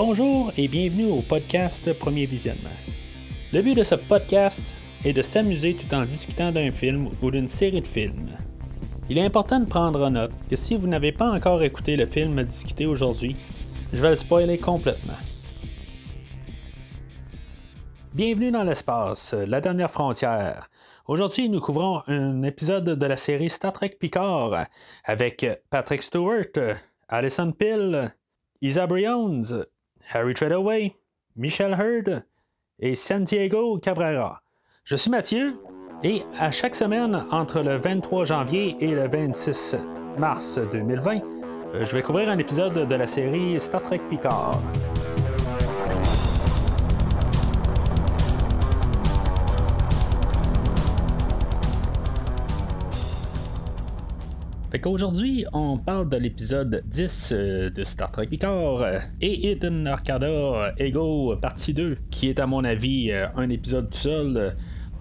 Bonjour et bienvenue au podcast Premier Visionnement. Le but de ce podcast est de s'amuser tout en discutant d'un film ou d'une série de films. Il est important de prendre en note que si vous n'avez pas encore écouté le film à discuter aujourd'hui, je vais le spoiler complètement. Bienvenue dans l'espace, la dernière frontière. Aujourd'hui, nous couvrons un épisode de la série Star Trek Picard avec Patrick Stewart, Alison Pill, Isa Briones, Harry Treadaway, Michelle Hurd et Santiago Cabrera. Je suis Mathieu et à chaque semaine entre le 23 janvier et le 26 mars 2020, je vais couvrir un épisode de la série Star Trek Picard. Fait qu'aujourd'hui, on parle de l'épisode 10 euh, de Star Trek Picard euh, et Eden Arcada Ego partie 2, qui est à mon avis euh, un épisode tout seul.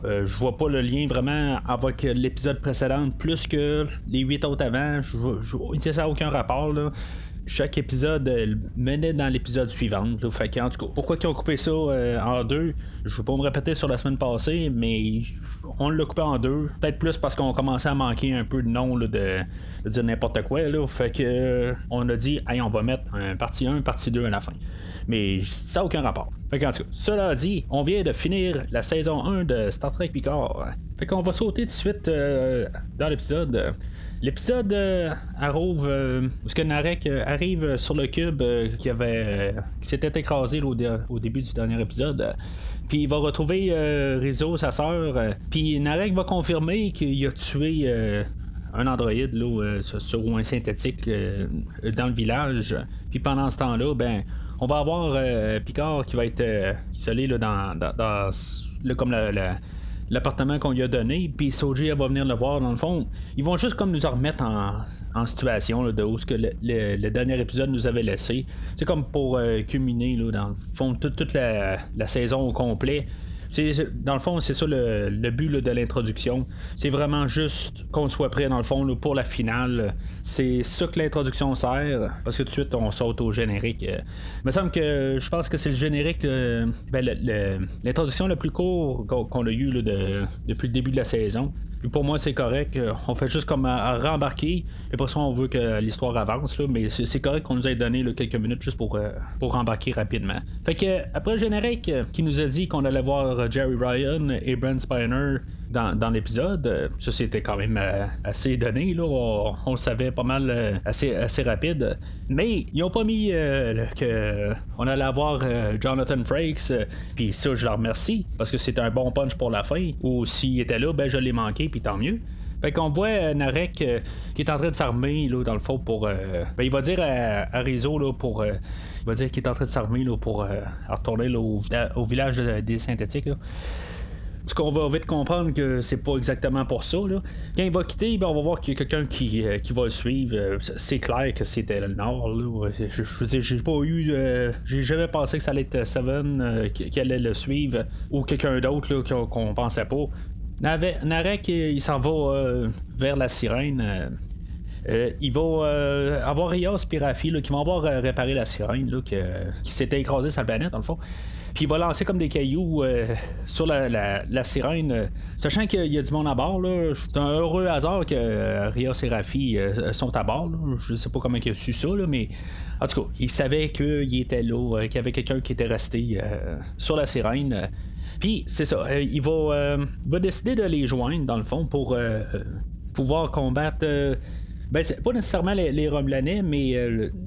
je vois pas le lien vraiment avec l'épisode précédent plus que les 8 autres avant. Je, je, ça n'a aucun rapport. Là chaque épisode menait dans l'épisode suivant. Fait en tout cas, pourquoi ils ont coupé ça en deux Je ne vais pas me répéter sur la semaine passée, mais on l'a coupé en deux. Peut-être plus parce qu'on commençait à manquer un peu de nom de, dire n'importe quoi. Fait que euh, on a dit, hey, on va mettre un partie 1, partie 2 à la fin. Mais ça n'a aucun rapport. Fait en tout cas, cela dit, on vient de finir la saison 1 de Star Trek Picard. Fait qu'on va sauter tout de suite euh, dans l'épisode. L'épisode euh, arrive ce que Narek arrive sur le cube qui avait qui s'était écrasé au, début du dernier épisode. Puis il va retrouver euh, Rizzo, sa sœur. Euh, puis Narek va confirmer qu'il a tué euh, un androïde là, sur un synthétique dans le village. Puis pendant ce temps-là, ben, on va avoir Picard qui va être isolé là, dans, dans, comme l'appartement qu'on lui a donné, puis Soji va venir le voir dans le fond. Ils vont juste comme nous remettre en, situation de où ce que le, dernier épisode nous avait laissé. C'est comme pour euh, culminer là, dans le fond toute, la, saison au complet. Dans le fond, c'est ça le, but de l'introduction. C'est vraiment juste qu'on soit prêt, dans le fond, pour la finale. C'est ça que l'introduction sert, parce que tout de suite, on saute au générique. Il me semble que je pense que c'est le générique, ben, l'introduction la plus courte qu'on a eu depuis le début de la saison pour moi, c'est correct. Euh, on fait juste comme à, rembarquer. Et pour ça, on veut que l'histoire avance. Là, mais c'est correct qu'on nous ait donné quelques minutes juste pour, euh, pour rembarquer rapidement. Fait que après le générique euh, qui nous a dit qu'on allait voir Jerry Ryan et Brent Spiner dans, l'épisode. Ça, c'était quand même assez donné. Là. On, le savait pas mal assez, assez rapide. Mais ils ont pas mis que on allait avoir Jonathan Frakes. Puis ça, je leur remercie parce que c'était un bon punch pour la fin. Ou s'il était là, ben je l'ai manqué puis tant mieux. Fait qu'on voit euh, Narek euh, qui est en train de s'armer là, dans le fond pour. Euh, ben, il va dire à, Rizzo là, pour. il va dire qu'il est en train de s'armer là, pour retourner au, village des synthétiques. Parce qu'on va vite comprendre que c'est pas exactement pour ça. Là. Quand il va quitter, ben, on va voir qu'il y a quelqu'un qui, qui va le suivre. C'est clair que c'était le Nord. Là. Je, dire, j'ai pas eu. j'ai jamais pensé que ça allait être Seven qui, allait le suivre ou quelqu'un d'autre qu'on pensait pas. Narek, il s'en va euh, vers la sirène. Euh, euh, il va avoir Rios Pirafi qui va avoir réparé la sirène qui s'était écrasée sur la planète dans le fond. Puis il va lancer comme des cailloux sur la, sirène, sachant qu'il y a du monde à bord. C'est un heureux hasard que Rios et Rafi sont à bord. Je ne sais pas comment il a su ça, mais en tout cas, il savait qu'il était là, qu'il y avait quelqu'un qui était resté sur la sirène. Puis, c'est ça, euh, il va, euh, va, décider de les joindre, dans le fond, pour euh, pouvoir combattre. ben, c'est pas nécessairement les, les Romulanais, mais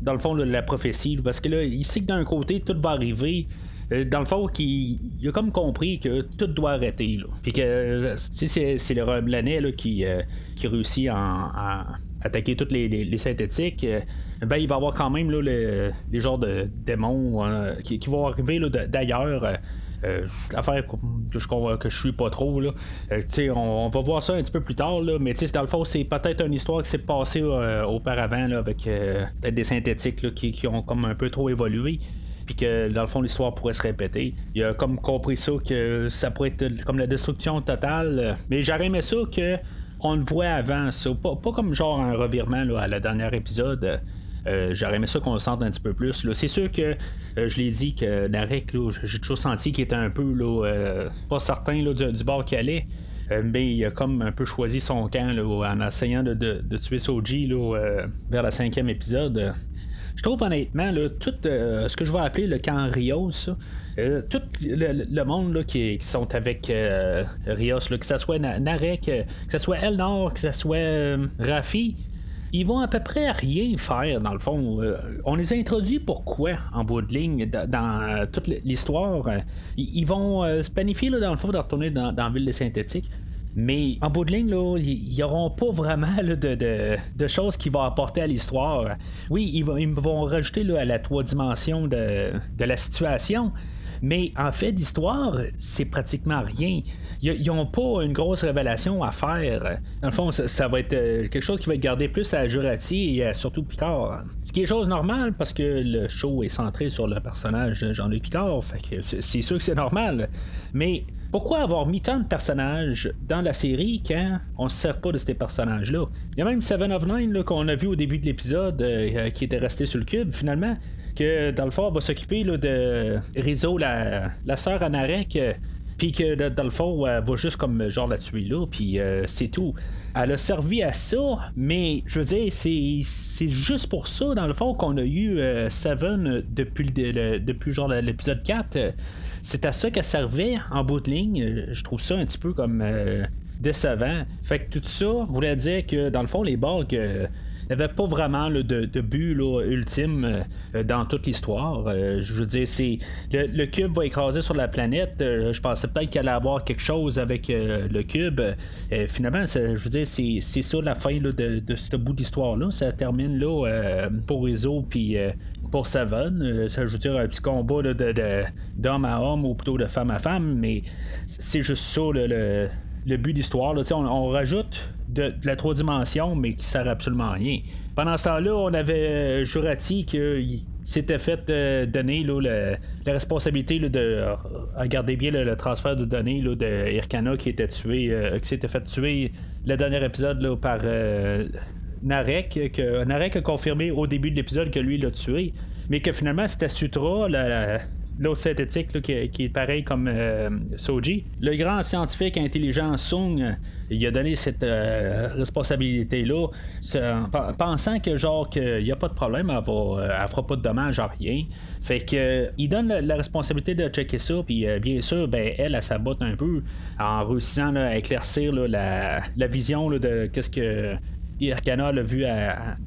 dans le fond, la prophétie. Parce que là, il sait que d'un côté, tout va arriver dans le fond, il, a comme compris que tout doit arrêter. Là. Puis que si c'est, le Romulanais qui, qui réussit à, attaquer toutes les, synthétiques, ben, il va avoir quand même là, les genres de démons qui, vont arriver d'ailleurs. Euh, affaire que je, que suis pas trop. Là. Euh, on, va voir ça un petit peu plus tard, là, mais dans le fond, c'est peut-être une histoire qui s'est passée euh, auparavant là, avec peut-être des synthétiques qui, ont comme un peu trop évolué puis que dans le fond l'histoire pourrait se répéter. Il a comme compris ça que ça pourrait être comme la destruction totale. Mais j'aurais aimé ça que on le voit avant ça. Pas, comme genre un revirement là, à la dernière épisode. J'aurais aimé ça qu'on le sente un petit peu plus. C'est sûr que je l'ai dit que Narek, j'ai toujours senti qu'il était un peu pas certain du, bord qu'il allait mais il a comme un peu choisi son camp en essayant de, tuer Soji vers le cinquième épisode. Je trouve honnêtement, tout ce que je vais appeler le camp Rios, euh, tout le, monde qui, sont avec euh, Rios, que ce soit Narek, que ce soit Elnor, que ce soit euh, Rafi, ils vont à peu près rien faire dans le fond. on les a introduits pourquoi en bout de ligne dans, toute l'histoire? Ils, vont se planifier dans le fond de retourner dans, dans la ville de synthétique. Mais en bout de ligne, ils n'auront pas vraiment de, choses qui vont apporter à l'histoire. Oui, ils, vont, rajouter à la trois dimensions de, la situation, mais en fait d'histoire, c'est pratiquement rien. Ils n'ont pas une grosse révélation à faire. Dans le fond, ça, va être euh, quelque chose qui va être gardé plus à Jurati et surtout Picard. Ce qui est chose normale parce que le show est centré sur le personnage de Jean-Luc Picard. C'est sûr que c'est normal. Mais pourquoi avoir mis tant de personnages dans la série quand on se sert pas de ces personnages-là? Il y a même Seven of Nine qu'on a vu au début de l'épisode euh, qui était resté sur le cube finalement que dans le fond, va s'occuper de Rizzo, la, la sœur Anarek. Euh, puis que dans le fond, va juste comme genre la tuer là, puis euh, c'est tout. Elle a servi à ça, mais je veux dire, c'est, juste pour ça, dans le fond, qu'on a eu euh, Seven depuis, le, depuis genre l'épisode 4. C'est à ça qu'elle servait en bout de ligne. Je trouve ça un petit peu comme décevant. Fait que tout ça voulait dire que, dans le fond, les Borg n'avait pas vraiment de, but ultime euh, dans toute l'histoire. Euh, je veux dire, c'est le, cube va écraser sur la planète. Euh, je pensais peut-être qu'il allait avoir quelque chose avec le cube. finalement, je veux dire, c'est, ça la fin de, ce bout d'histoire-là. Ça termine là pour Rizzo puis pour Seven. ça, je veux dire, un petit combat d'homme à homme ou plutôt de femme à femme, mais c'est juste ça le le but d'histoire. On, on rajoute de, la trois dimensions, mais qui sert absolument à rien. Pendant ce temps-là, on avait euh, Jurati qui s'était fait euh, donner la responsabilité de regarder bien le, transfert de données de Irkana qui était tué, euh, qui s'était fait tuer le dernier épisode par Narek, que Narek a confirmé au début de l'épisode que lui l'a tué, mais que finalement c'était Sutra, la, l'autre synthétique qui, est pareil comme euh, Soji. Le grand scientifique intelligent Sung, il a donné cette euh, responsabilité-là, pensant que genre qu'il n'y a pas de problème, elle, va, fera pas de dommages à rien. Fait que il donne la, responsabilité de checker ça, puis euh, bien sûr, ben, elle, elle, sabote un peu en réussissant à éclaircir la, vision de qu'est-ce que Irkana l'a vu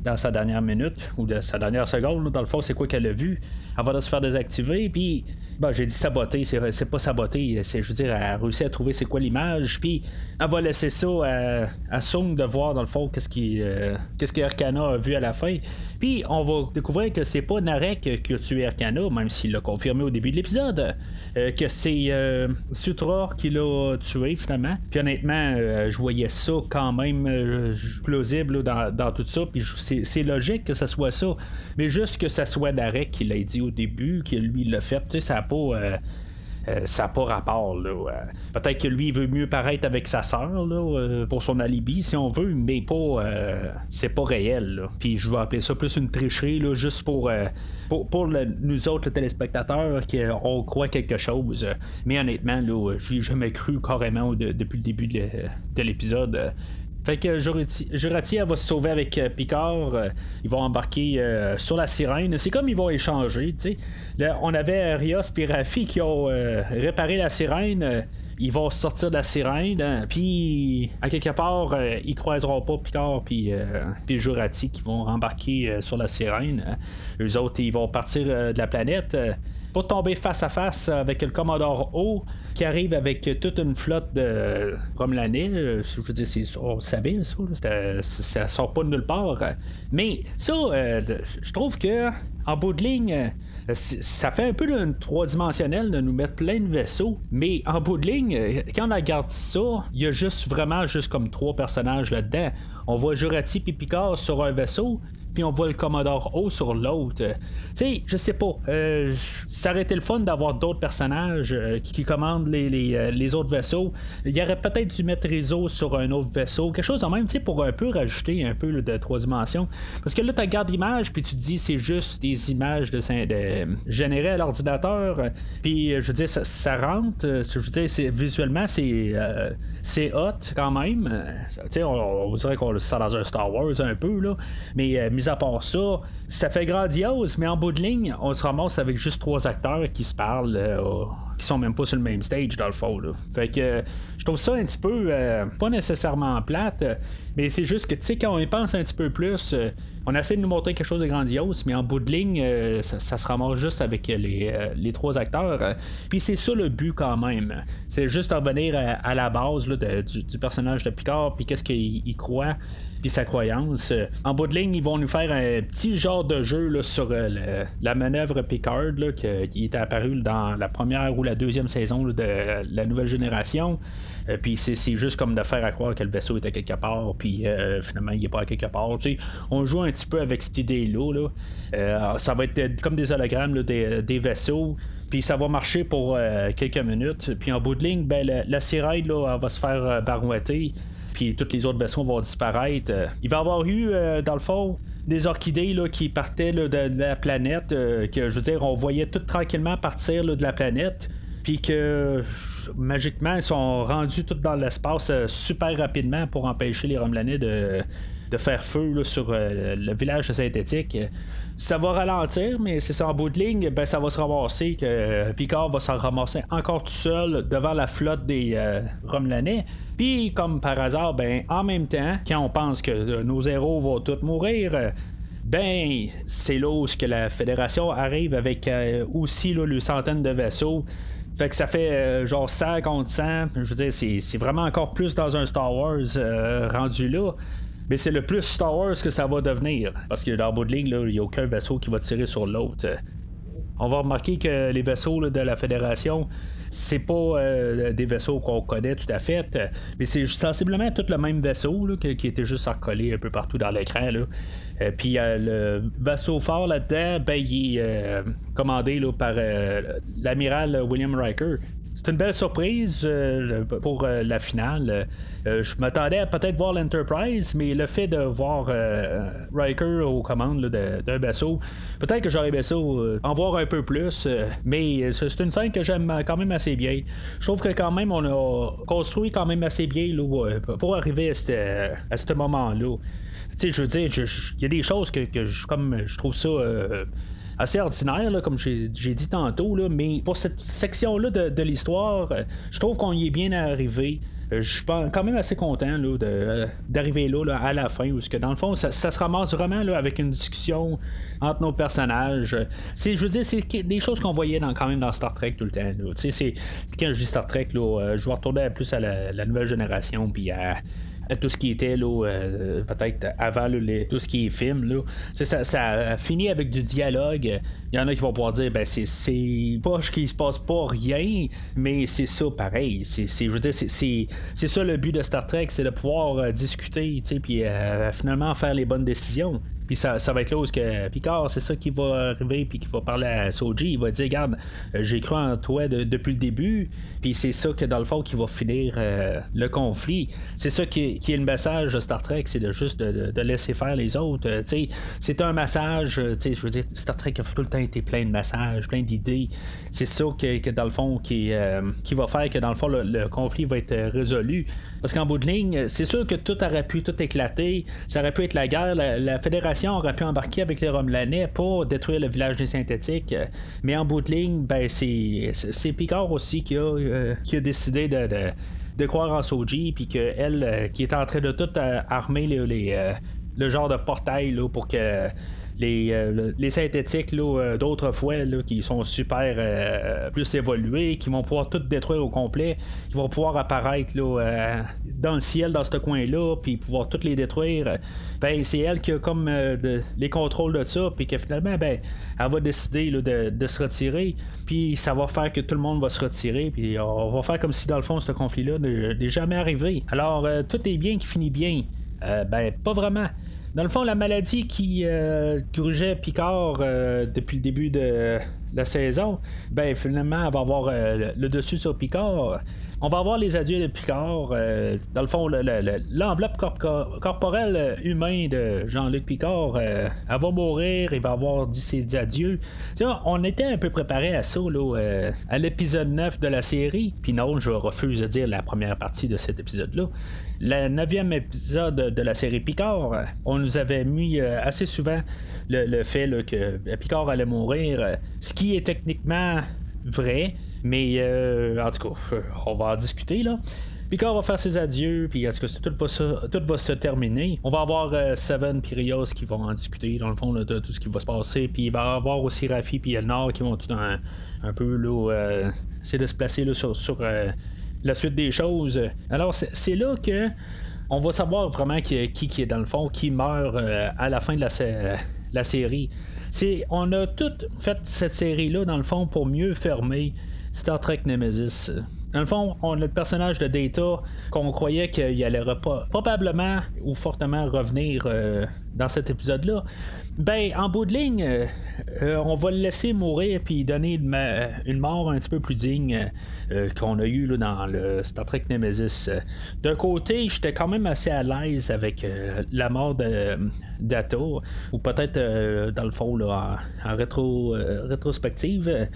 dans sa dernière minute ou de sa dernière seconde. dans le fond, c'est quoi qu'elle a vu? Elle va se faire désactiver. Puis, bah j'ai dit saboter, c'est, pas saboter. C'est, je veux dire, elle a réussi à trouver c'est quoi l'image. Puis, elle va laisser ça à, Sung de voir, dans le fond, qu'est-ce, qui, euh, qu'Irkana a vu à la fin. Puis, on va découvrir que c'est pas Narek qui a tué Irkana, même s'il l'a confirmé au début de l'épisode. Euh, que c'est euh, Sutra qui l'a tué, finalement. Puis, honnêtement, je voyais ça quand même plausible dans, tout ça. Puis c'est logique que ce soit ça. Mais juste que ça soit Darek qui l'a dit au début, que lui l'a fait, tu sais, ça n'a pas. Euh, euh, ça n'a pas rapport. Euh. Peut-être que lui veut mieux paraître avec sa sœur pour son alibi, si on veut, mais pas c'est pas réel. Puis je vais appeler ça plus une tricherie, juste pour, pour, nous autres téléspectateurs qui on croit quelque chose. Mais honnêtement, là, j'ai jamais cru carrément depuis le début de l'épisode. Fait que Jurati, va se sauver avec euh, Picard. Euh, ils vont embarquer euh, sur la sirène. C'est comme ils vont échanger. Là, on avait Rios et Rafi qui ont réparé la sirène. ils vont sortir de la sirène. Hein. Puis, à quelque part, ils croiseront pas Picard puis Jurati qui vont embarquer sur la sirène. Hein. Eux autres, ils vont partir de la planète pour tomber face à face avec le Commodore O qui arrive avec toute une flotte de. Euh, je veux dire, c'est, on savait ça, ça sort pas de nulle part. Mais ça, euh, je trouve que en bout de ligne, euh, ça fait un peu une trois-dimensionnel de nous mettre plein de vaisseaux, mais en bout de ligne, quand on regarde ça, il y a juste vraiment juste comme trois personnages là-dedans. On voit Jurati et Picard sur un vaisseau, puis on voit le Commodore O sur l'autre. tu sais, je sais pas. ça aurait été le fun d'avoir d'autres personnages qui, commandent les, les, autres vaisseaux. Il y aurait peut-être dû mettre réseau sur un autre vaisseau, quelque chose en même, tu sais, pour un peu rajouter un peu de trois dimensions. Parce que là, tu regardes l'image, puis tu te dis c'est juste des images de, de générées à l'ordinateur. Puis je veux dire, ça, rentre. Je veux dire, visuellement, c'est c'est hot quand même. Tu sais, on, dirait qu'on le sent dans un Star Wars un peu, là. Mais euh, à part ça, ça fait grandiose, mais en bout de ligne, on se ramasse avec juste trois acteurs qui se parlent, euh, qui sont même pas sur le même stage dans le fond. Là. Fait que je trouve ça un petit peu, euh, pas nécessairement plate, mais c'est juste que, tu sais, quand on y pense un petit peu plus, on essaie de nous montrer quelque chose de grandiose, mais en bout de ligne, ça, se ramasse juste avec les, trois acteurs. Puis c'est ça le but quand même. C'est juste revenir à, la base du, du, personnage de Picard, puis qu'est-ce qu'il croit puis sa croyance. Euh, en bout de ligne, ils vont nous faire un petit genre de jeu là, sur euh, la manœuvre Picard là, qui était apparu dans la première ou la deuxième saison de la nouvelle génération. Euh, puis c'est juste comme de faire à croire que le vaisseau était quelque part, puis finalement il n'est pas à quelque part. on joue un petit peu avec cette idée-là. ça va être comme des hologrammes des, vaisseaux puis ça va marcher pour quelques minutes. Puis en bout de ligne, ben, la, la là, va se faire barouetter puis tous les autres vaisseaux vont disparaître. Euh, il va y avoir eu, euh, dans le fond, des orchidées là, qui partaient de, la planète, euh, que je veux dire, on voyait tout tranquillement partir de la planète, puis que magiquement, ils sont rendus tout dans l'espace super rapidement pour empêcher les Romelanais de, de faire feu sur le village synthétique ça va ralentir, mais c'est ça en bout de ligne, ben, ça va se ramasser que euh, Picard va s'en ramasser encore tout seul devant la flotte des euh. Puis, comme par hasard, ben, en même temps, quand on pense que euh, nos héros vont tous mourir, ben, c'est là où que la Fédération arrive avec aussi là, le centaine de vaisseaux. Fait que ça fait genre 100 contre 100. Je veux dire, c'est vraiment encore plus dans un Star Wars rendu là. Mais c'est le plus Star Wars que ça va devenir. Parce que dans le bout de ligne, il n'y a aucun vaisseau qui va tirer sur l'autre. On va remarquer que les vaisseaux de la Fédération, c'est pas euh, des vaisseaux qu'on connaît tout à fait, mais c'est sensiblement tout le même vaisseau qui était juste recollé un peu partout dans l'écran. Euh, puis le vaisseau fort là-dedans, ben, il est euh, commandé par l'amiral William Riker, c'est une belle surprise euh, pour euh, la finale. Euh, je m'attendais à peut-être voir l'Enterprise, mais le fait de voir Riker aux commandes d'un vaisseau, peut-être que j'aurais ça en voir un peu plus, mais c'est une scène que j'aime quand même assez bien. Je trouve que quand même on a construit quand même assez bien pour arriver à ce moment-là. Tu sais, je veux dire, il y a des choses que, je, comme je trouve ça assez ordinaire, comme j'ai dit tantôt, là, mais pour cette section-là de, l'histoire, euh, je trouve qu'on y est bien arrivé. Euh, je suis quand même assez content euh, d'arriver là, à la fin, parce que dans le fond, ça, se ramasse vraiment avec une discussion entre nos personnages. Je veux dire, c'est des choses qu'on voyait quand même dans Star Trek tout le temps. Quand je dis Star Trek, là, je vais retourner plus à la, la nouvelle génération, puis à tout ce qui était là, euh, peut-être avant tout ce qui est film. Là. Ça, ça, a fini avec du dialogue. Il y en a qui vont pouvoir dire ben c'est, c'est poche qu'il se passe pas rien, mais c'est ça pareil. C'est, je veux dire, c'est, c'est, ça le but de Star Trek, c'est de pouvoir euh, discuter, puis euh, finalement faire les bonnes décisions. Ça, va être là où que Picard, c'est ça qui va arriver, puis qui va parler à Soji. Il va dire Regarde, euh, j'ai cru en toi depuis le début, puis c'est ça que dans le fond qui va finir euh, le conflit. C'est ça qui, est le message de Star Trek, c'est de juste de, laisser faire les autres. Euh, c'est un massage, je veux dire, Star Trek a tout le temps été plein de messages, plein d'idées. C'est ça que, dans le fond qui, qui va faire que dans le fond le, conflit va être résolu. Parce qu'en bout de ligne, c'est sûr que tout aurait pu tout éclater, ça aurait pu être la guerre, la Fédération aurait pu embarquer avec les Romelanais pour détruire le village des synthétiques. Mais en bout de ligne, ben, c'est Picard aussi qui a, euh, décidé de, croire en Soji, puis qu'elle, euh, qui est en train de tout euh, armer le genre de portail là, pour que les, euh, les synthétiques euh, d'autrefois qui sont super euh, plus évolués, qui vont pouvoir tout détruire au complet, qui vont pouvoir apparaître dans le ciel dans ce coin-là, puis pouvoir toutes les détruire. Ben, c'est elle qui a comme les contrôles de ça, puis que finalement, ben, elle va décider de, se retirer, puis ça va faire que tout le monde va se retirer, puis on va faire comme si dans le fond ce conflit-là n'est jamais arrivé. Alors, tout est bien qui finit bien. ben, pas vraiment. Dans le fond, la maladie qui euh, Picard euh, depuis le début de la saison, ben finalement, elle va avoir euh, le dessus sur Picard. On va avoir les adieux de Picard. dans le fond, l'enveloppe corporelle humaine de Jean-Luc Picard, elle va mourir, il va avoir dit ses adieux. on était un peu préparé à ça à l'épisode 9 de la série. Puis non, je refuse de dire la première partie de cet épisode-là le neuvième épisode de la série Picard, on nous avait mis euh, assez souvent le, fait que Picard allait mourir, ce qui est techniquement vrai, mais euh, en tout cas, on va en discuter là. Picard va faire ses adieux, puis en tout cas, tout va, se, tout va se terminer. On va avoir euh, Seven et Rios qui vont en discuter, dans le fond, de tout ce qui va se passer. Puis il va y avoir aussi Rafi et Elnor qui vont tout un, un peu là, essayer de se placer là, sur, sur la suite des choses. Alors, c'est là que on va savoir vraiment qui, qui, est dans le fond, qui meurt euh, à la fin de la, la série. On a tout fait cette série-là, dans le fond, pour mieux fermer Star Trek Nemesis. Dans le fond, on a le personnage de Data qu'on croyait qu'il allait probablement ou fortement revenir euh, dans cet épisode-là. Ben, en bout de ligne, euh, euh, on va le laisser mourir puis donner une, mort un petit peu plus digne qu'on a eu dans le Star Trek Nemesis. D'un côté, j'étais quand même assez à l'aise avec la mort de Data, ou peut-être dans le fond en, rétro, rétrospective.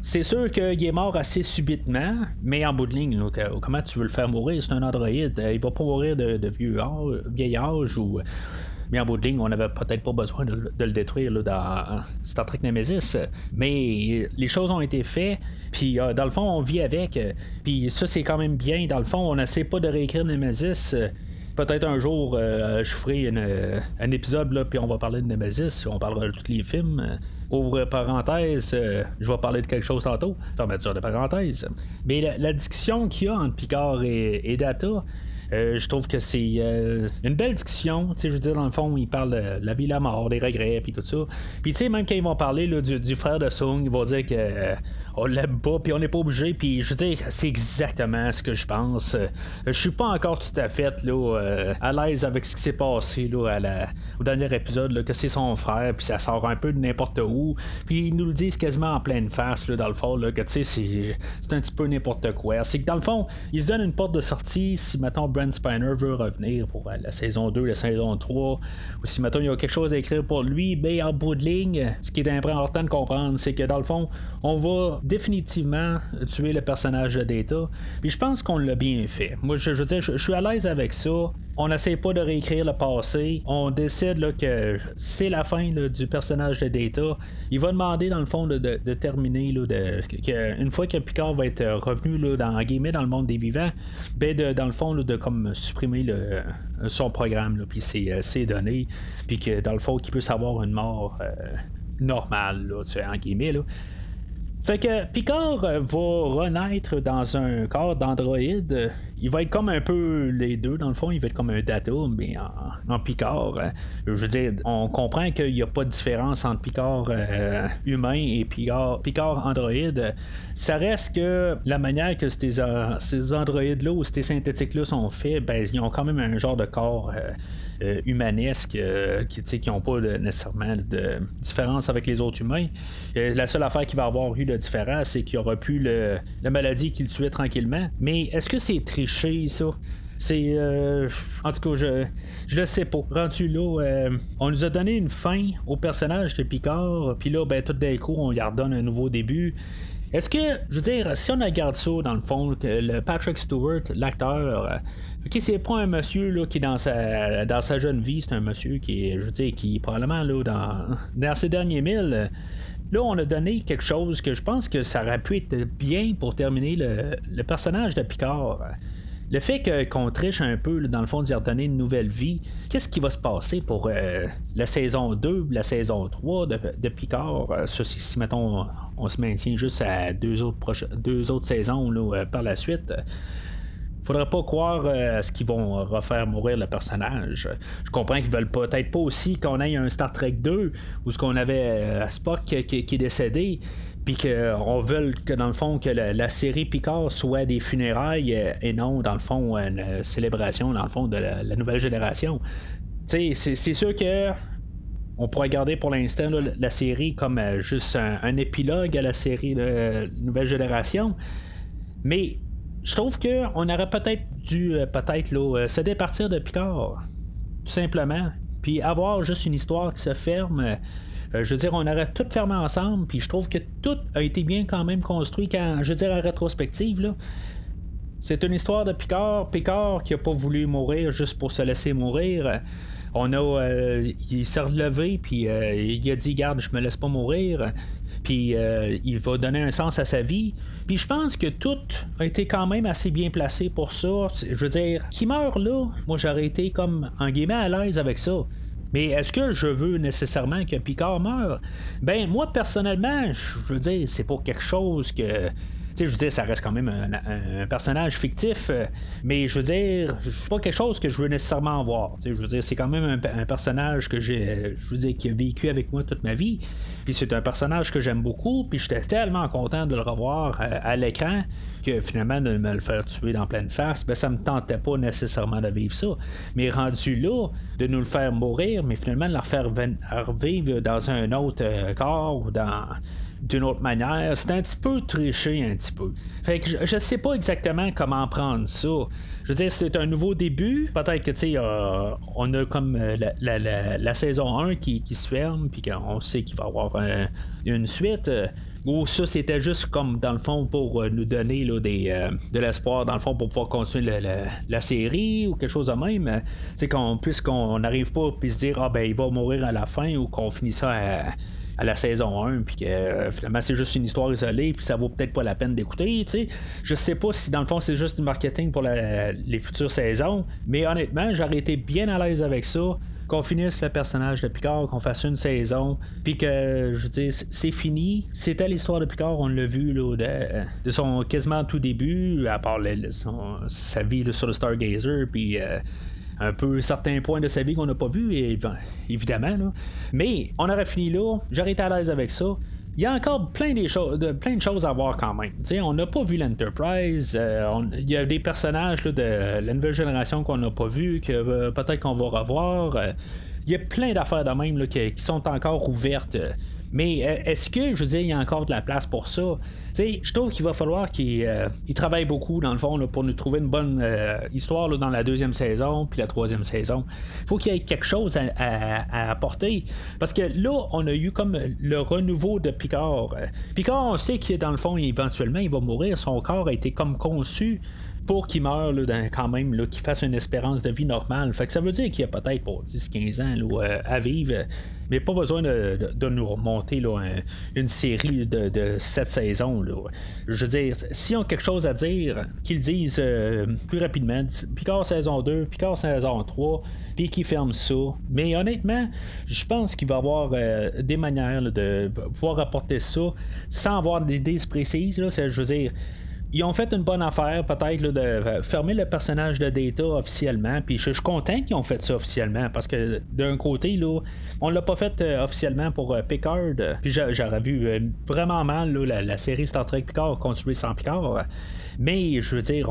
C'est sûr qu'il est mort assez subitement, mais en bout de ligne, comment tu veux le faire mourir? C'est un androïde. Euh, il va pas mourir de, vieux vieil âge ou. Mais en bout de ligne, on n'avait peut-être pas besoin de, le détruire dans Star Trek Nemesis. Mais les choses ont été faites. Puis euh, dans le fond, on vit avec. Puis ça, c'est quand même bien. Dans le fond, on n'essaie pas de réécrire Nemesis peut-être un jour, euh, je ferai un épisode, là, puis on va parler de Nemesis, on parlera de tous les films. Ouvre parenthèse, euh, je vais parler de quelque chose tantôt. Fermeture de parenthèse. Mais la, discussion qu'il y a entre Picard et Data, je trouve que c'est euh, une belle discussion. Je veux dire, dans le fond, ils parlent de la vie, la mort, des regrets, puis tout ça. Puis, tu sais, même quand ils vont parler du, frère de Sung, ils vont dire que euh, on l'aime pas, puis on n'est pas obligé. Puis, je veux dire, c'est exactement ce que je pense. je suis pas encore tout à fait là, à l'aise avec ce qui s'est passé là, au dernier épisode, là, que c'est son frère, puis ça sort un peu de n'importe où. Puis, ils nous le disent quasiment en pleine face, là, dans le fond, là, que tu sais, c'est un petit peu n'importe quoi. C'est que dans le fond, ils se donnent une porte de sortie si, mettons, Spiner veut revenir pour la saison 2, la saison 3, ou si maintenant il y a quelque chose à écrire pour lui, ben en bout de ligne, ce qui est important de comprendre, c'est que dans le fond, on va définitivement tuer le personnage de Data. Puis je pense qu'on l'a bien fait. Moi, je, veux dire, je, suis à l'aise avec ça. On n'essaie pas de réécrire le passé. On décide que c'est la fin du personnage de Data. Il va demander, dans le fond, de, terminer. Là, de, une fois que Picard va être revenu dans, dans le monde des vivants, ben dans le fond, de comme supprimer son programme, puis ses, euh, ses, données, puis que dans le fond, qu'il puisse avoir une mort euh, normale, là, en guillemets. Fait que Picard euh, va renaître dans un corps d'androïde. Il va être comme un peu les deux, dans le fond. Il va être comme un data, mais en, Picard. Euh, je veux dire, on comprend qu'il n'y a pas de différence entre Picard euh, humain et Picard, Picard androïde. Ça reste que la manière que ces, ces androïdes-là ou ces synthétiques-là sont faits, ben, ils ont quand même un genre de corps euh, humanesques euh, qui n'ont pas nécessairement de différence avec les autres humains. Euh, la seule affaire qui va avoir eu de différence, c'est qu'il aura plus la maladie qui le tuait tranquillement. Mais est-ce que c'est triché, ça? C'est. en tout cas, je, je le sais pas. Rendu là, on nous a donné une fin au personnage de Picard, puis là, ben, tout d'un coup, on lui redonne un nouveau début. Est-ce que, je veux dire, si on regarde ça, dans le fond, le Patrick Stewart, l'acteur, euh, ok, c'est pas un monsieur là, qui, dans sa, dans sa jeune vie, c'est un monsieur qui je veux dire, qui probablement, là, dans, dans ses derniers milles, Là, on a donné quelque chose que je pense que ça aurait pu être bien pour terminer le, personnage de Picard le fait qu'on triche un peu, dans le fond, d'y redonner une nouvelle vie, qu'est-ce qui va se passer pour euh, la saison 2, la saison 3 de, Picard? Euh, si, mettons, on, se maintient juste à deux autres, deux autres saisons euh, par la suite faudrait pas croire à ce qu'ils vont refaire mourir le personnage. Je comprends qu'ils veulent peut-être pas aussi qu'on ait un Star Trek 2 ou ce qu'on avait Spock qui, est décédé puis qu'on veut que dans le fond que la, série Picard soit des funérailles euh, et non dans le fond une célébration dans le fond de la, nouvelle génération. c'est sûr que on pourrait garder pour l'instant la série comme euh, juste un, épilogue à la série de Nouvelle Génération. Mais je trouve qu'on aurait peut-être dû euh, peut-être euh, se départir de Picard. Tout simplement. Puis avoir juste une histoire qui se ferme. je veux dire, on aurait tout fermé ensemble, puis je trouve que tout a été bien quand même construit quand, je veux dire, en rétrospective, là. C'est une histoire de Picard, Picard qui a pas voulu mourir juste pour se laisser mourir on a, euh, il s'est relevé, puis euh, il a dit Garde, je me laisse pas mourir. Puis euh, il va donner un sens à sa vie. Puis je pense que tout a été quand même assez bien placé pour ça. Je veux dire, qui meurt là, moi j'aurais été comme en guillemets à l'aise avec ça. Mais est-ce que je veux nécessairement que Picard meure? Ben moi personnellement, je veux dire, c'est pas quelque chose que je veux dire, ça reste quand même un, personnage fictif, euh, mais je veux dire, c'est pas quelque chose que je veux nécessairement voir. Je veux dire, c'est quand même un, personnage que j'ai, je veux dire, qui a vécu avec moi toute ma vie. Puis c'est un personnage que j'aime beaucoup, puis j'étais tellement content de le revoir euh, à, l'écran que finalement de me le faire tuer dans pleine face, ben ça me tentait pas nécessairement de vivre ça. Mais rendu là, de nous le faire mourir, mais finalement de le refaire revivre dans un autre euh, corps ou dans d'une autre manière. C'est un petit peu triché, un petit peu. Fait que je, sais pas exactement comment prendre ça. Je veux dire, c'est un nouveau début. Peut-être que, tu sais, euh, on a comme la, saison 1 qui, se ferme, puis qu'on sait qu'il va y avoir une suite. ou ça, c'était juste comme, dans le fond, pour euh, nous donner là, des, de l'espoir, dans le fond, pour pouvoir continuer la, série ou quelque chose de même. Sais, qu'on, puisqu'on n'arrive pas puis se dire, ah ben, il va mourir à la fin ou qu'on finit ça à la saison 1, puis que euh, finalement c'est juste une histoire isolée, puis ça vaut peut-être pas la peine d'écouter. Je sais pas si dans le fond c'est juste du marketing pour les futures saisons, mais honnêtement, j'aurais été bien à l'aise avec ça qu'on finisse le personnage de Picard, qu'on fasse une saison, puis que, je dis, c'est fini. C'était l'histoire de Picard, on l'a vu là, de, son quasiment tout début, à part sa vie sur le Stargazer, puis euh, un peu certains points de sa vie qu'on n'a pas vu, évidemment. Mais on aurait fini là, j'aurais été à l'aise avec ça. Il y a encore plein, de choses à voir quand même. on n'a pas vu l'Enterprise. Euh, il y a des personnages de la nouvelle génération qu'on n'a pas vu, que euh, peut-être qu'on va revoir. Euh, il y a plein d'affaires de même qui, sont encore ouvertes. Mais euh, est-ce que, je veux dire, il y a encore de la place pour ça? je trouve qu'il va falloir qu'il euh, travaille beaucoup, dans le fond, pour nous trouver une bonne euh, histoire dans la deuxième saison, puis la troisième saison. Il faut qu'il y ait quelque chose à, apporter. Parce que là, on a eu comme le renouveau de Picard. Picard, on sait qu'il, dans le fond, éventuellement, il va mourir. Son corps a été comme conçu pour qu'il meure quand même, qu'il fasse une espérance de vie normale. Fait que ça veut dire qu'il y a peut-être pour 10-15 ans à vivre mais pas besoin de, nous remonter là, une série de, de sept saisons. Là. Je veux dire, s'ils ont quelque chose à dire, qu'ils disent euh, plus rapidement. Picard saison 2, Picard saison 3, puis qu'ils ferment ça. Mais honnêtement, je pense qu'il va y avoir euh, des manières de pouvoir apporter ça sans avoir d'idées précises. Là, je veux dire, ils ont fait une bonne affaire, peut-être, de fermer le personnage de Data officiellement. Puis je, suis content qu'ils ont fait ça officiellement. Parce que d'un côté, là, on l'a pas fait euh, officiellement pour euh, Picard. Puis j'aurais vu euh, vraiment mal la, série Star Trek Picard continuer sans Picard. Mais je veux dire,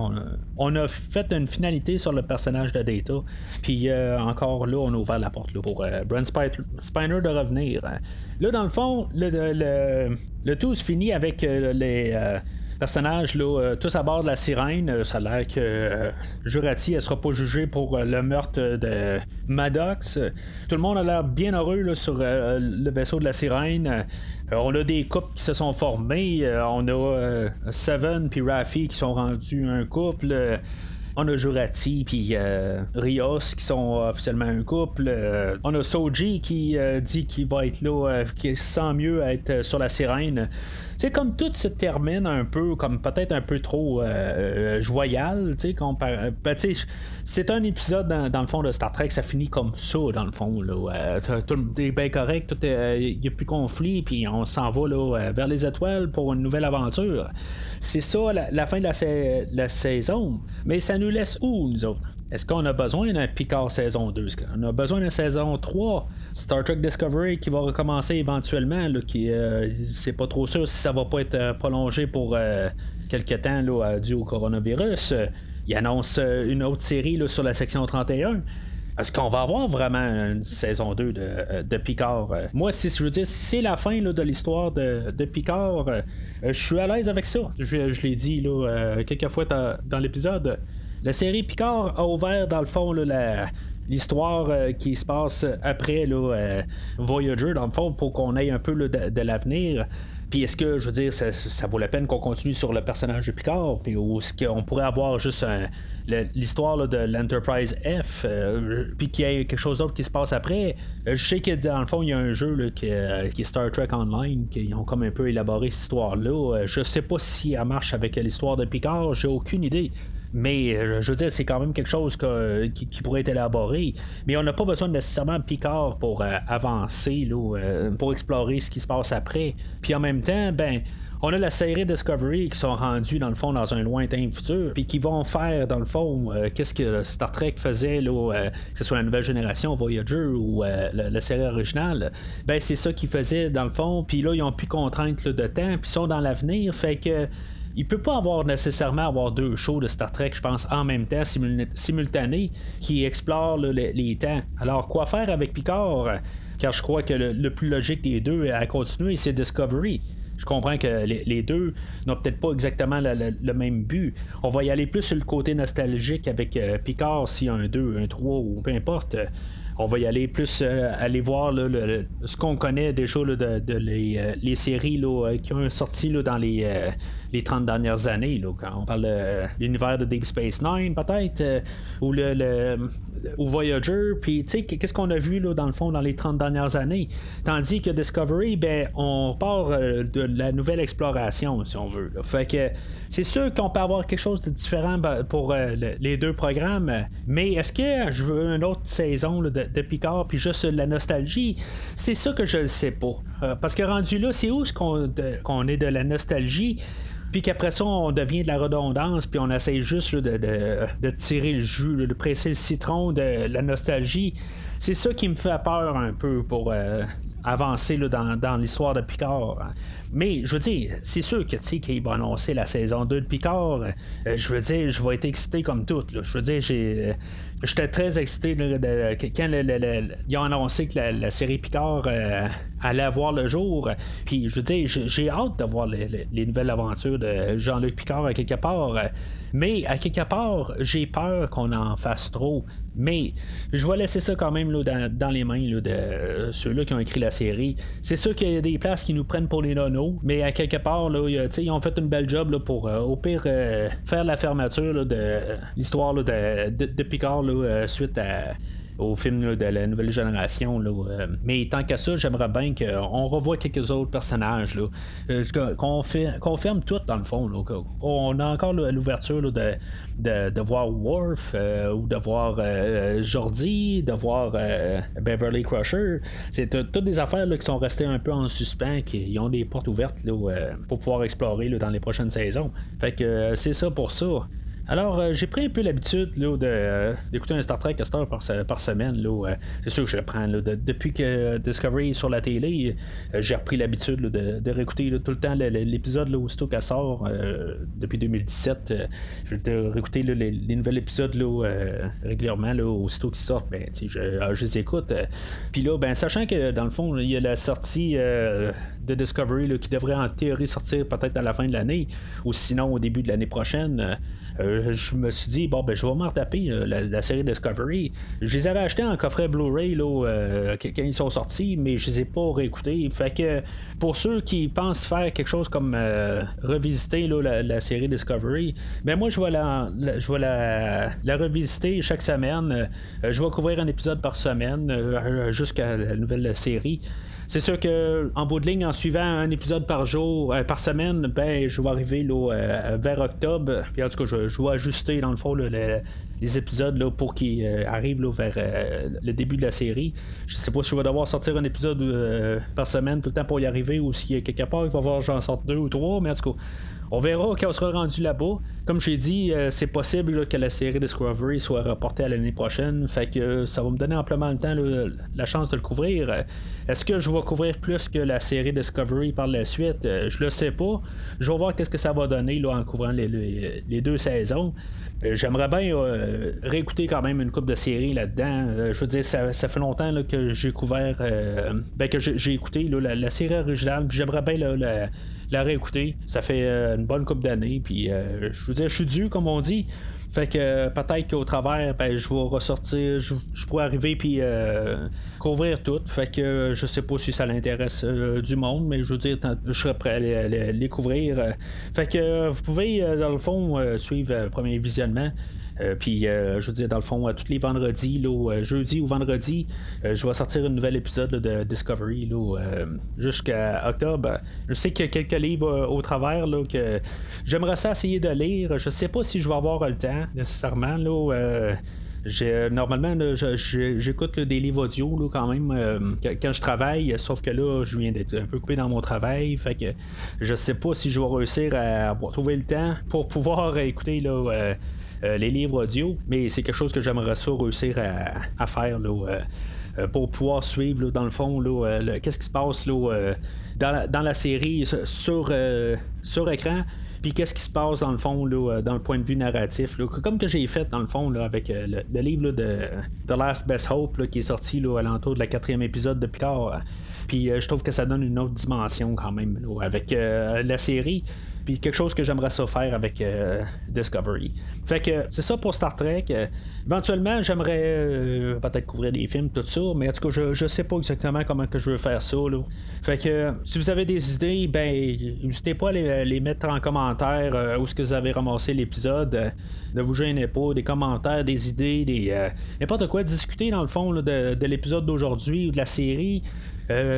on, a fait une finalité sur le personnage de Data. Puis encore là, on a ouvert la porte pour Brent Spiner de revenir. Là, dans le fond, le tout se finit avec les personnages, là, euh, tous à bord de la sirène. Euh, ça a l'air que euh, Jurati, elle sera pas jugée pour le meurtre de Maddox. Tout le monde a l'air bien heureux sur le vaisseau de la sirène. on a des couples qui se sont formés. on a Seven puis Raffi qui sont rendus un couple on a Jurati puis Rios qui sont officiellement un couple. on a Soji qui dit qu'il va être là, qui sent mieux être sur la sirène sais, comme tout se termine un peu, comme peut-être un peu trop euh, euh joyal, tu sais, ben, c'est un épisode dans, le fond de Star Trek, ça finit comme ça, dans le fond, là. tout est bien correct, il n'y euh, a plus de conflit, puis on s'en va là, vers les étoiles pour une nouvelle aventure. C'est ça la, fin de la, saison. Mais ça nous laisse où, nous autres? Est-ce qu'on a besoin d'un Picard saison 2? Est-ce qu'on a besoin d'une saison 3? Star Trek Discovery qui va recommencer éventuellement, là, qui euh, c'est pas trop sûr si ça va pas être euh, prolongé pour euh, quelques temps là, dû au coronavirus. Il annonce une autre série là, sur la section 31. est-ce qu'on va avoir vraiment une saison 2 de, de Picard? Moi, si je veux dire, c'est la fin de l'histoire de, Picard, je suis à l'aise avec ça. Je, l'ai dit là, quelques fois dans l'épisode. La série Picard a ouvert, dans le fond, l'histoire qui se passe après là, Voyager, dans le fond, pour qu'on ait un peu de, l'avenir. Puis est-ce que, je veux dire, ça, vaut la peine qu'on continue sur le personnage de Picard, puis ou est-ce qu'on pourrait avoir juste l'histoire de l'Enterprise F, euh, puis qu'il y ait quelque chose d'autre qui se passe après? Euh, je sais que dans le fond, il y a un jeu là, qui, est Star Trek Online, qui ont comme un peu élaboré cette histoire-là. Euh, je sais pas si elle marche avec l'histoire de Picard, j'ai aucune idée. Mais euh, je veux dire, c'est quand même quelque chose qui, pourrait être élaboré. Mais on n'a pas besoin nécessairement de Picard pour euh, avancer, euh, pour explorer ce qui se passe après. Puis en même temps, ben. On a la série Discovery qui sont rendus dans le fond dans un lointain futur, puis qui vont faire dans le fond qu'est-ce que Star Trek faisait, là, que ce soit la nouvelle génération Voyager ou la, série originale. Ben c'est ça qu'ils faisaient dans le fond, puis là ils ont plus contrainte de temps, puis sont dans l'avenir, fait que il peut pas avoir nécessairement avoir deux shows de Star Trek, je pense, en même temps, simultanés, qui explorent les, temps. Alors, quoi faire avec Picard? Car je crois que le, plus logique des deux à continuer, c'est Discovery. Je comprends que les, deux n'ont peut-être pas exactement le, même but. On va y aller plus sur le côté nostalgique avec euh, Picard, s'il y a un 2, un 3 ou peu importe on va y aller plus euh, aller voir ce qu'on connaît déjà de, de les, euh, séries euh, qui ont sorti dans les, les 30 dernières années. quand on parle de l'univers de Deep Space Nine, peut-être, ou le, ou Voyager. Puis, qu'est-ce qu'on a vu dans le fond dans les 30 dernières années? Tandis que Discovery, ben, on part de la nouvelle exploration, si on veut. Fait que c'est sûr qu'on peut avoir quelque chose de différent ben, pour les deux programmes, mais est-ce que je veux une autre saison de, de Picard, puis juste la nostalgie, c'est ça que je ne sais pas. Euh, parce que rendu là, c'est où qu'on est de la nostalgie? puis qu'après ça, on devient de la redondance, puis on essaye juste de, tirer le jus, de presser le citron de la nostalgie. C'est ça qui me fait peur un peu pour euh, avancer dans, l'histoire de Picard. Mais je veux dire, c'est sûr que tu sais qu'il va annoncer la saison 2 de Picard. Euh, je veux dire, je vais être excité comme tout. Je veux dire, j'ai J'étais très excité quand ils ont annoncé que la, série Picard euh, allait avoir le jour. Puis je veux dire, j'ai hâte de voir les, nouvelles aventures de Jean-Luc Picard à quelque part. Mais à quelque part, j'ai peur qu'on en fasse trop. Mais je vais laisser ça quand même dans, les mains de ceux-là qui ont écrit la série. C'est sûr qu'il y a des places qui nous prennent pour les nonos, mais à quelque part, ils ont fait une belle job pour euh, au pire euh, faire la fermeture de l'histoire de, de, Picard euh, au film de la nouvelle génération. Euh. mais tant qu'à ça, j'aimerais bien qu'on revoie quelques autres personnages. Là, euh, qu'on, ferme tout dans le fond. on a encore l'ouverture de, de, voir Worf ou de voir Jordi, de voir Beverly Crusher. C'est toutes des affaires qui sont restées un peu en suspens, qui ont des portes ouvertes pour pouvoir explorer dans les prochaines saisons. Fait que c'est ça pour ça. Alors, euh, j'ai pris un peu l'habitude euh, d'écouter un Star Trek à par, par semaine. Euh, c'est sûr que je le prends. depuis que Discovery est sur la télé, j'ai repris l'habitude de, de, réécouter tout le temps l'épisode aussitôt qu'elle sort depuis 2017. je réécouter les, les, nouveaux épisodes régulièrement aussitôt qu'ils sortent. Ben, je, ah, je, les écoute. Puis là, ben, sachant que dans le fond, il y a la sortie de Discovery qui devrait en théorie sortir peut-être à la fin de l'année ou sinon au début de l'année prochaine. Euh, je me suis dit, bon, ben, je vais m'en retaper euh, la, série Discovery. Je les avais achetés en coffret Blu-ray euh, quand ils sont sortis, mais je les ai pas réécoutés. Fait que pour ceux qui pensent faire quelque chose comme revisiter la, série Discovery, ben moi, je vais la, revisiter chaque semaine. je vais couvrir un épisode par semaine jusqu'à la nouvelle série. C'est sûr que en bout de ligne, en suivant un épisode par jour, euh, par semaine, ben je vais arriver là, euh, vers octobre. Puis en tout cas, je, vais ajuster dans le fond les épisodes là, pour qu'ils euh, arrivent là, vers le début de la série. Je sais pas si je vais devoir sortir un épisode par semaine tout le temps pour y arriver ou s'il y a quelque part il va voir j'en sorte deux ou trois, mais en tout cas. On verra quand on sera rendu là-bas. Comme j'ai dit, euh, c'est possible que la série Discovery soit reportée à l'année prochaine. Fait que ça va me donner amplement le temps, la chance de le couvrir. Est-ce que je vais couvrir plus que la série Discovery par la suite? Euh, Je le sais pas. Je vais voir qu'est-ce que ça va donner en couvrant les, deux saisons. Euh, j'aimerais bien réécouté quand même une coupe de séries là-dedans. je veux dire, ça, fait longtemps que j'ai couvert, ben, que j'ai écouté la, série originale, j'aimerais bien la, la réécouter. Ça fait une bonne coupe d'années, puis je veux dire, je suis dû, comme on dit. Fait que peut-être qu'au travers, ben, je vais ressortir, je, pourrais arriver puis euh, couvrir tout. Fait que je sais pas si ça l'intéresse euh, du monde, mais je veux dire, je serais prêt à les, couvrir. Fait que vous pouvez, euh, dans le fond, suivre le premier visionnement. Euh, puis, euh, je veux dire, dans le fond, tous les vendredis, jeudi ou vendredi, euh, je vais sortir un nouvel épisode de Discovery jusqu'à octobre. Je sais qu'il y a quelques livres au travers que j'aimerais ça essayer de lire. Je sais pas si je vais avoir le temps nécessairement. Là, normalement, j'écoute des livres audio quand même quand je travaille, sauf que là, je viens d'être un peu coupé dans mon travail. Fait que je sais pas si je vais réussir à, trouver le temps pour pouvoir écouter euh, les livres audio, mais c'est quelque chose que j'aimerais ça réussir à, faire euh, euh, pour pouvoir suivre dans le fond qu'est-ce qui se passe dans, la, série sur, écran puis qu'est-ce qui se passe dans le fond dans le point de vue narratif comme que j'ai fait dans le fond avec le, livre de The Last Best Hope qui est sorti à l'entour de la quatrième épisode de Picard puis je trouve que ça donne une autre dimension quand même avec la série puis quelque chose que j'aimerais faire avec euh, Discovery. Fait que c'est ça pour Star Trek. Euh, éventuellement, j'aimerais euh, peut-être couvrir des films, tout ça, mais en tout cas, je, je sais pas exactement comment que je veux faire ça. Fait que si vous avez des idées, ben n'hésitez pas à les, mettre en commentaire où est-ce que vous avez ramassé l'épisode. ne vous gênez pas, des commentaires, des idées, des n'importe quoi, discuter dans le fond de, l'épisode d'aujourd'hui ou de la série.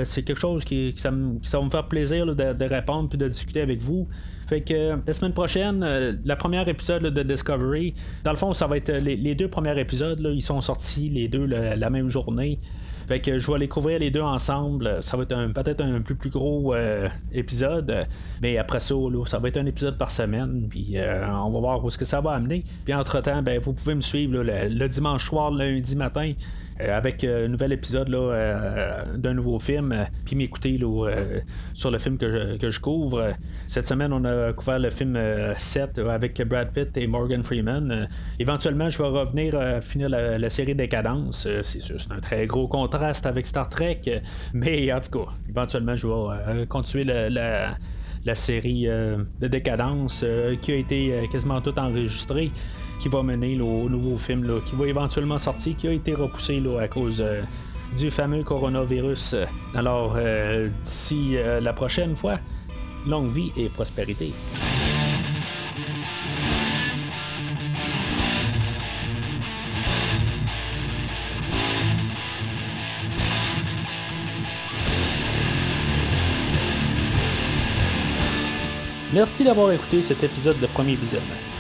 C'est quelque chose qui, ça, va me faire plaisir de, répondre puis de discuter avec vous. Fait que la semaine prochaine, euh, la première épisode de Discovery, dans le fond, ça va être les, deux premiers épisodes, ils sont sortis les deux la même journée. Fait que je vais les couvrir les deux ensemble. Ça va être peut-être un plus plus gros euh, épisode. Mais après ça, ça va être un épisode par semaine. Puis euh, on va voir où est-ce que ça va amener. Puis entre-temps, ben, vous pouvez me suivre le, dimanche soir, lundi matin. Euh, avec euh, un nouvel épisode euh, d'un nouveau film, puis m'écouter sur le film que je, couvre. Cette semaine, on a couvert le film 7 avec Brad Pitt et Morgan Freeman. éventuellement, je vais revenir finir la, série Décadence. c'est sûr, c'est un très gros contraste avec Star Trek, mais en tout cas, éventuellement, je vais continuer la, la série de Décadence qui a été quasiment tout enregistrée qui va mener au nouveau film qui va éventuellement sortir, qui a été repoussé à cause euh, du fameux coronavirus. Alors, euh, d'ici euh, la prochaine fois, longue vie et prospérité. Merci d'avoir écouté cet épisode de Premier Visionnement.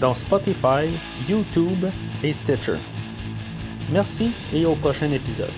dont Spotify, YouTube et Stitcher. Merci et au prochain épisode.